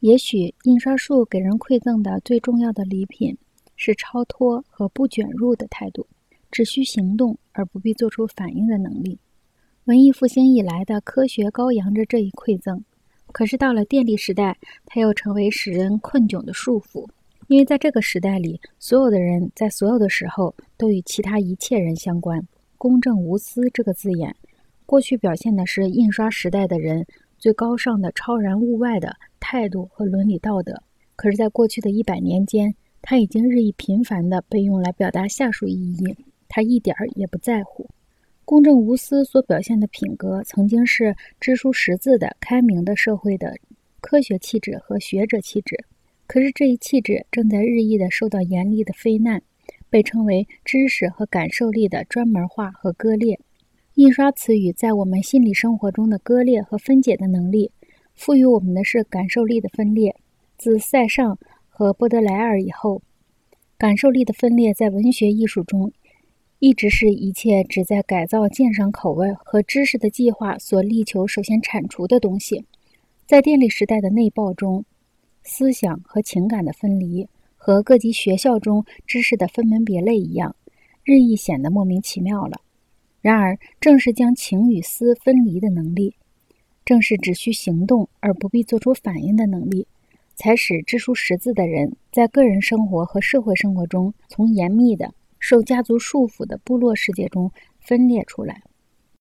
也许印刷术给人馈赠的最重要的礼品是超脱和不卷入的态度，只需行动而不必做出反应的能力。文艺复兴以来的科学高扬着这一馈赠，可是到了电力时代，它又成为使人困窘的束缚。因为在这个时代里，所有的人在所有的时候都与其他一切人相关。公正无私这个字眼，过去表现的是印刷时代的人最高尚的、超然物外的态度和伦理道德。可是，在过去的一百年间，它已经日益频繁地被用来表达下述意义，他一点儿也不在乎。公正无私所表现的品格，曾经是知书识字的开明的社会的科学气质和学者气质。可是这一气质正在日益的受到严厉的非难，被称为知识和感受力的专门化和割裂。印刷词语在我们心理生活中的割裂和分解的能力，赋予我们的是感受力的分裂。自塞尚和波德莱尔以后，感受力的分裂在文学艺术中，一直是一切旨在改造鉴赏口味和知识的计划所力求首先铲除的东西。在电力时代的内爆中。思想和情感的分离，和各级学校中知识的分门别类一样，日益显得莫名其妙了。然而，正是将情与思分离的能力，正是只需行动而不必做出反应的能力，才使知书识字的人在个人生活和社会生活中，从严密的受家族束缚的部落世界中分裂出来。